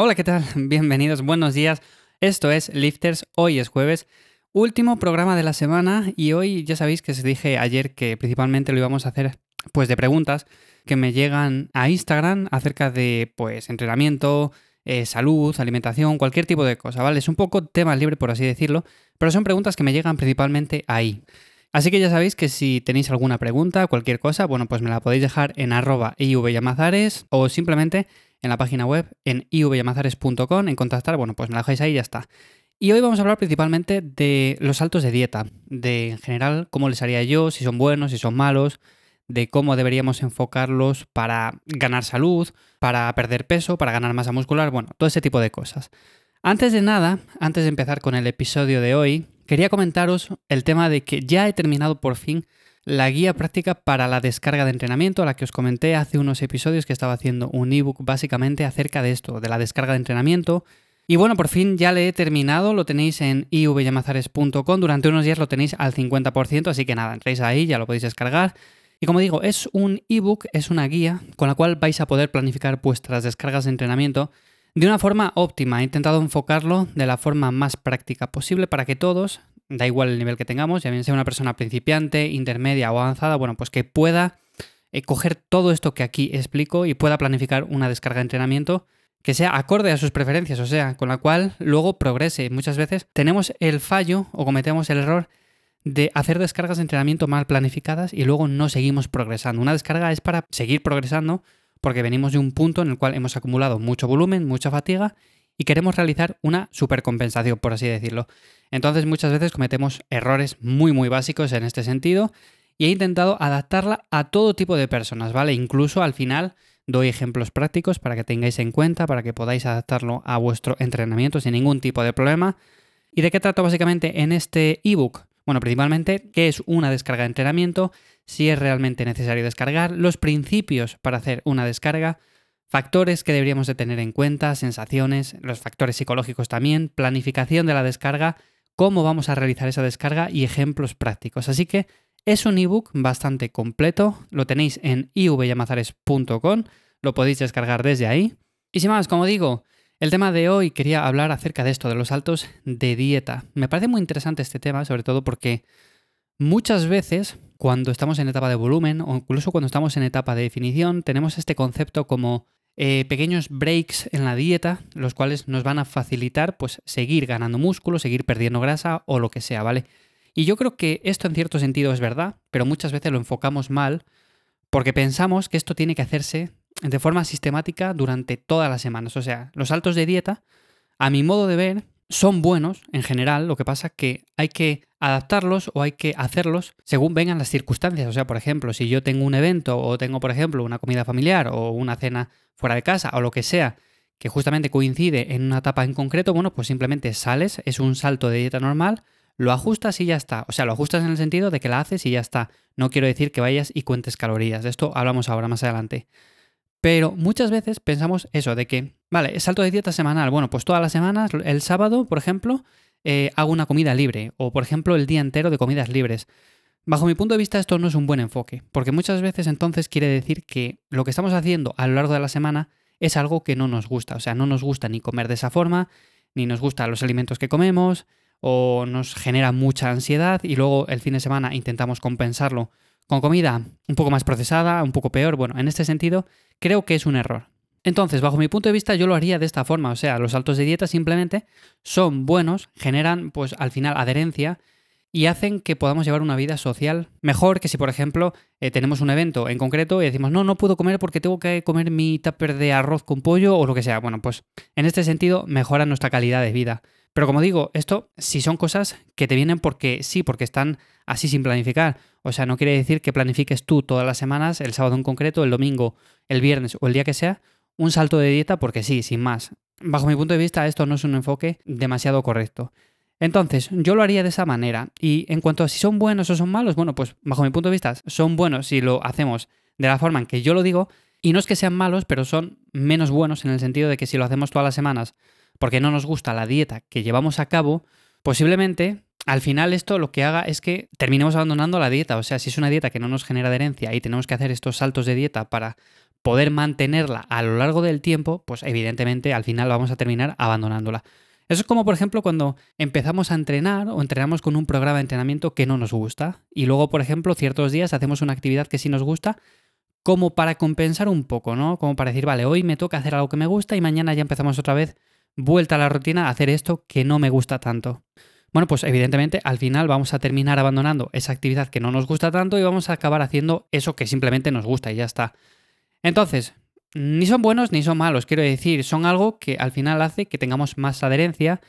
Hola, ¿qué tal? Bienvenidos, buenos días. Esto es Lifters, hoy es jueves, último programa de la semana y hoy ya sabéis que os dije ayer que principalmente lo íbamos a hacer pues de preguntas que me llegan a Instagram acerca de pues entrenamiento, eh, salud, alimentación, cualquier tipo de cosa, ¿vale? Es un poco tema libre por así decirlo, pero son preguntas que me llegan principalmente ahí. Así que ya sabéis que si tenéis alguna pregunta, cualquier cosa, bueno, pues me la podéis dejar en arroba ivyamazares o simplemente en la página web en ivyamazares.com, en contactar, bueno, pues me la dejáis ahí y ya está. Y hoy vamos a hablar principalmente de los saltos de dieta, de en general cómo les haría yo, si son buenos, si son malos, de cómo deberíamos enfocarlos para ganar salud, para perder peso, para ganar masa muscular, bueno, todo ese tipo de cosas. Antes de nada, antes de empezar con el episodio de hoy, quería comentaros el tema de que ya he terminado por fin la guía práctica para la descarga de entrenamiento, a la que os comenté hace unos episodios que estaba haciendo un ebook básicamente acerca de esto, de la descarga de entrenamiento. Y bueno, por fin ya le he terminado, lo tenéis en ivyamazares.com, durante unos días lo tenéis al 50%, así que nada, entréis ahí, ya lo podéis descargar. Y como digo, es un ebook, es una guía con la cual vais a poder planificar vuestras descargas de entrenamiento de una forma óptima. He intentado enfocarlo de la forma más práctica posible para que todos, da igual el nivel que tengamos, ya bien sea una persona principiante, intermedia o avanzada, bueno, pues que pueda eh, coger todo esto que aquí explico y pueda planificar una descarga de entrenamiento que sea acorde a sus preferencias, o sea, con la cual luego progrese. Muchas veces tenemos el fallo o cometemos el error de hacer descargas de entrenamiento mal planificadas y luego no seguimos progresando. Una descarga es para seguir progresando porque venimos de un punto en el cual hemos acumulado mucho volumen, mucha fatiga y queremos realizar una supercompensación, por así decirlo. Entonces muchas veces cometemos errores muy muy básicos en este sentido y he intentado adaptarla a todo tipo de personas, ¿vale? Incluso al final doy ejemplos prácticos para que tengáis en cuenta, para que podáis adaptarlo a vuestro entrenamiento sin ningún tipo de problema. ¿Y de qué trato básicamente en este ebook? Bueno, principalmente qué es una descarga de entrenamiento, si es realmente necesario descargar, los principios para hacer una descarga, factores que deberíamos de tener en cuenta, sensaciones, los factores psicológicos también, planificación de la descarga, cómo vamos a realizar esa descarga y ejemplos prácticos. Así que es un ebook bastante completo, lo tenéis en ivyamazares.com, lo podéis descargar desde ahí. Y sin más, como digo, el tema de hoy quería hablar acerca de esto, de los saltos de dieta. Me parece muy interesante este tema, sobre todo porque muchas veces cuando estamos en etapa de volumen o incluso cuando estamos en etapa de definición, tenemos este concepto como eh, pequeños breaks en la dieta, los cuales nos van a facilitar pues seguir ganando músculo, seguir perdiendo grasa o lo que sea, ¿vale? Y yo creo que esto en cierto sentido es verdad, pero muchas veces lo enfocamos mal porque pensamos que esto tiene que hacerse de forma sistemática durante todas las semanas. O sea, los saltos de dieta, a mi modo de ver, son buenos en general, lo que pasa es que hay que adaptarlos o hay que hacerlos según vengan las circunstancias. O sea, por ejemplo, si yo tengo un evento o tengo, por ejemplo, una comida familiar o una cena fuera de casa o lo que sea, que justamente coincide en una etapa en concreto, bueno, pues simplemente sales, es un salto de dieta normal, lo ajustas y ya está. O sea, lo ajustas en el sentido de que la haces y ya está. No quiero decir que vayas y cuentes calorías. De esto hablamos ahora más adelante. Pero muchas veces pensamos eso, de que, vale, salto de dieta semanal. Bueno, pues todas las semanas, el sábado, por ejemplo, eh, hago una comida libre. O, por ejemplo, el día entero de comidas libres. Bajo mi punto de vista, esto no es un buen enfoque, porque muchas veces entonces quiere decir que lo que estamos haciendo a lo largo de la semana es algo que no nos gusta. O sea, no nos gusta ni comer de esa forma, ni nos gustan los alimentos que comemos, o nos genera mucha ansiedad y luego el fin de semana intentamos compensarlo con comida un poco más procesada, un poco peor. Bueno, en este sentido, creo que es un error. Entonces, bajo mi punto de vista, yo lo haría de esta forma. O sea, los saltos de dieta simplemente son buenos, generan, pues al final, adherencia y hacen que podamos llevar una vida social mejor que si, por ejemplo, eh, tenemos un evento en concreto y decimos, no, no puedo comer porque tengo que comer mi tupper de arroz con pollo o lo que sea. Bueno, pues en este sentido mejora nuestra calidad de vida. Pero como digo, esto si son cosas que te vienen porque sí, porque están así sin planificar. O sea, no quiere decir que planifiques tú todas las semanas, el sábado en concreto, el domingo, el viernes o el día que sea, un salto de dieta porque sí, sin más. Bajo mi punto de vista, esto no es un enfoque demasiado correcto. Entonces, yo lo haría de esa manera. Y en cuanto a si son buenos o son malos, bueno, pues bajo mi punto de vista, son buenos si lo hacemos de la forma en que yo lo digo. Y no es que sean malos, pero son menos buenos en el sentido de que si lo hacemos todas las semanas porque no nos gusta la dieta que llevamos a cabo, posiblemente al final esto lo que haga es que terminemos abandonando la dieta. O sea, si es una dieta que no nos genera adherencia y tenemos que hacer estos saltos de dieta para poder mantenerla a lo largo del tiempo, pues evidentemente al final vamos a terminar abandonándola. Eso es como, por ejemplo, cuando empezamos a entrenar o entrenamos con un programa de entrenamiento que no nos gusta y luego, por ejemplo, ciertos días hacemos una actividad que sí nos gusta como para compensar un poco, ¿no? Como para decir, vale, hoy me toca hacer algo que me gusta y mañana ya empezamos otra vez vuelta a la rutina a hacer esto que no me gusta tanto. Bueno, pues evidentemente al final vamos a terminar abandonando esa actividad que no nos gusta tanto y vamos a acabar haciendo eso que simplemente nos gusta y ya está. Entonces, ni son buenos ni son malos, quiero decir, son algo que al final hace que tengamos más adherencia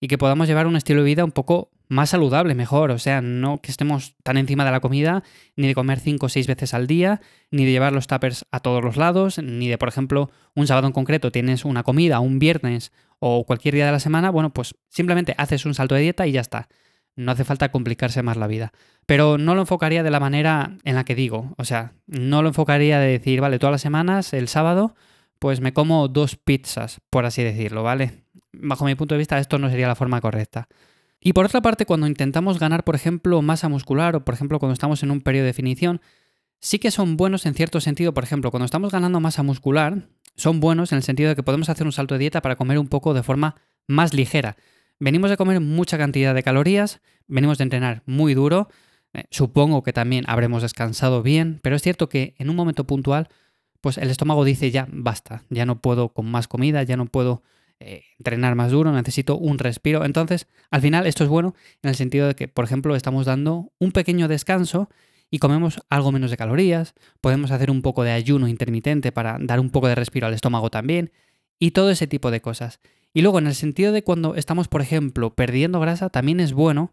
y que podamos llevar un estilo de vida un poco más saludable, mejor. O sea, no que estemos tan encima de la comida, ni de comer cinco o seis veces al día, ni de llevar los tuppers a todos los lados, ni de, por ejemplo, un sábado en concreto tienes una comida, un viernes o cualquier día de la semana, bueno, pues simplemente haces un salto de dieta y ya está. No hace falta complicarse más la vida. Pero no lo enfocaría de la manera en la que digo. O sea, no lo enfocaría de decir, vale, todas las semanas, el sábado, pues me como dos pizzas, por así decirlo, ¿vale? Bajo mi punto de vista, esto no sería la forma correcta. Y por otra parte, cuando intentamos ganar, por ejemplo, masa muscular o, por ejemplo, cuando estamos en un periodo de definición, sí que son buenos en cierto sentido. Por ejemplo, cuando estamos ganando masa muscular, son buenos en el sentido de que podemos hacer un salto de dieta para comer un poco de forma más ligera. Venimos de comer mucha cantidad de calorías, venimos de entrenar muy duro, eh, supongo que también habremos descansado bien, pero es cierto que en un momento puntual, pues el estómago dice ya basta, ya no puedo con más comida, ya no puedo eh, entrenar más duro, necesito un respiro. Entonces, al final esto es bueno en el sentido de que, por ejemplo, estamos dando un pequeño descanso y comemos algo menos de calorías, podemos hacer un poco de ayuno intermitente para dar un poco de respiro al estómago también, y todo ese tipo de cosas. Y luego, en el sentido de cuando estamos, por ejemplo, perdiendo grasa, también es bueno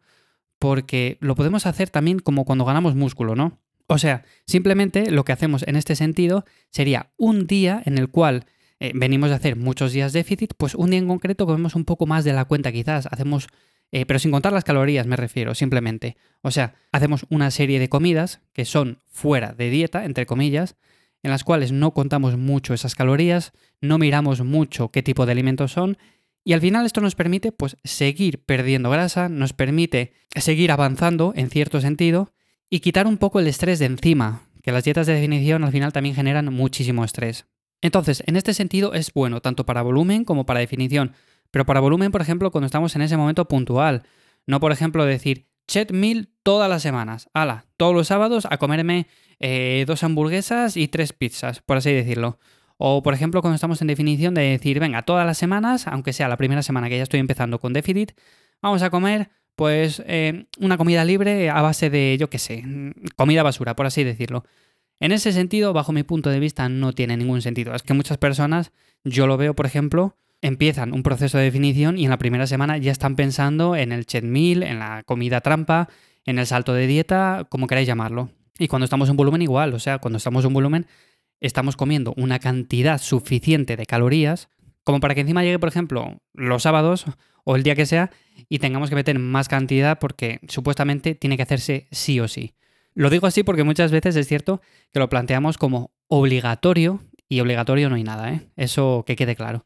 porque lo podemos hacer también como cuando ganamos músculo, ¿no? O sea, simplemente lo que hacemos en este sentido sería un día en el cual eh, venimos de hacer muchos días déficit, pues un día en concreto comemos un poco más de la cuenta quizás, hacemos, eh, pero sin contar las calorías me refiero, simplemente. O sea, hacemos una serie de comidas que son fuera de dieta, entre comillas, en las cuales no contamos mucho esas calorías, no miramos mucho qué tipo de alimentos son, y al final esto nos permite pues seguir perdiendo grasa, nos permite seguir avanzando en cierto sentido y quitar un poco el estrés de encima, que las dietas de definición al final también generan muchísimo estrés. Entonces, en este sentido es bueno tanto para volumen como para definición. Pero para volumen, por ejemplo, cuando estamos en ese momento puntual. No, por ejemplo, decir chet meal todas las semanas. Ala, todos los sábados a comerme eh, dos hamburguesas y tres pizzas, por así decirlo. O, por ejemplo, cuando estamos en definición de decir, venga, todas las semanas, aunque sea la primera semana que ya estoy empezando con déficit, vamos a comer, pues, eh, una comida libre a base de, yo qué sé, comida basura, por así decirlo. En ese sentido, bajo mi punto de vista, no tiene ningún sentido. Es que muchas personas, yo lo veo, por ejemplo, empiezan un proceso de definición y en la primera semana ya están pensando en el chet meal, en la comida trampa, en el salto de dieta, como queráis llamarlo. Y cuando estamos en volumen igual, o sea, cuando estamos en volumen estamos comiendo una cantidad suficiente de calorías como para que encima llegue, por ejemplo, los sábados o el día que sea y tengamos que meter más cantidad porque supuestamente tiene que hacerse sí o sí. Lo digo así porque muchas veces es cierto que lo planteamos como obligatorio y obligatorio no hay nada, ¿eh? Eso que quede claro.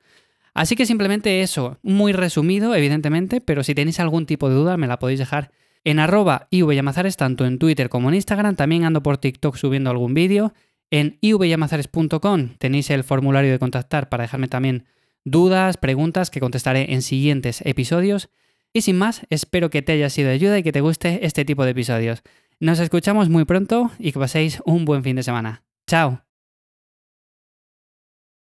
Así que simplemente eso, muy resumido, evidentemente, pero si tenéis algún tipo de duda me la podéis dejar en arroba ivyamazares tanto en Twitter como en Instagram. También ando por TikTok subiendo algún vídeo. En ivyamazares.com tenéis el formulario de contactar para dejarme también dudas, preguntas que contestaré en siguientes episodios. Y sin más, espero que te haya sido de ayuda y que te guste este tipo de episodios. Nos escuchamos muy pronto y que paséis un buen fin de semana. ¡Chao!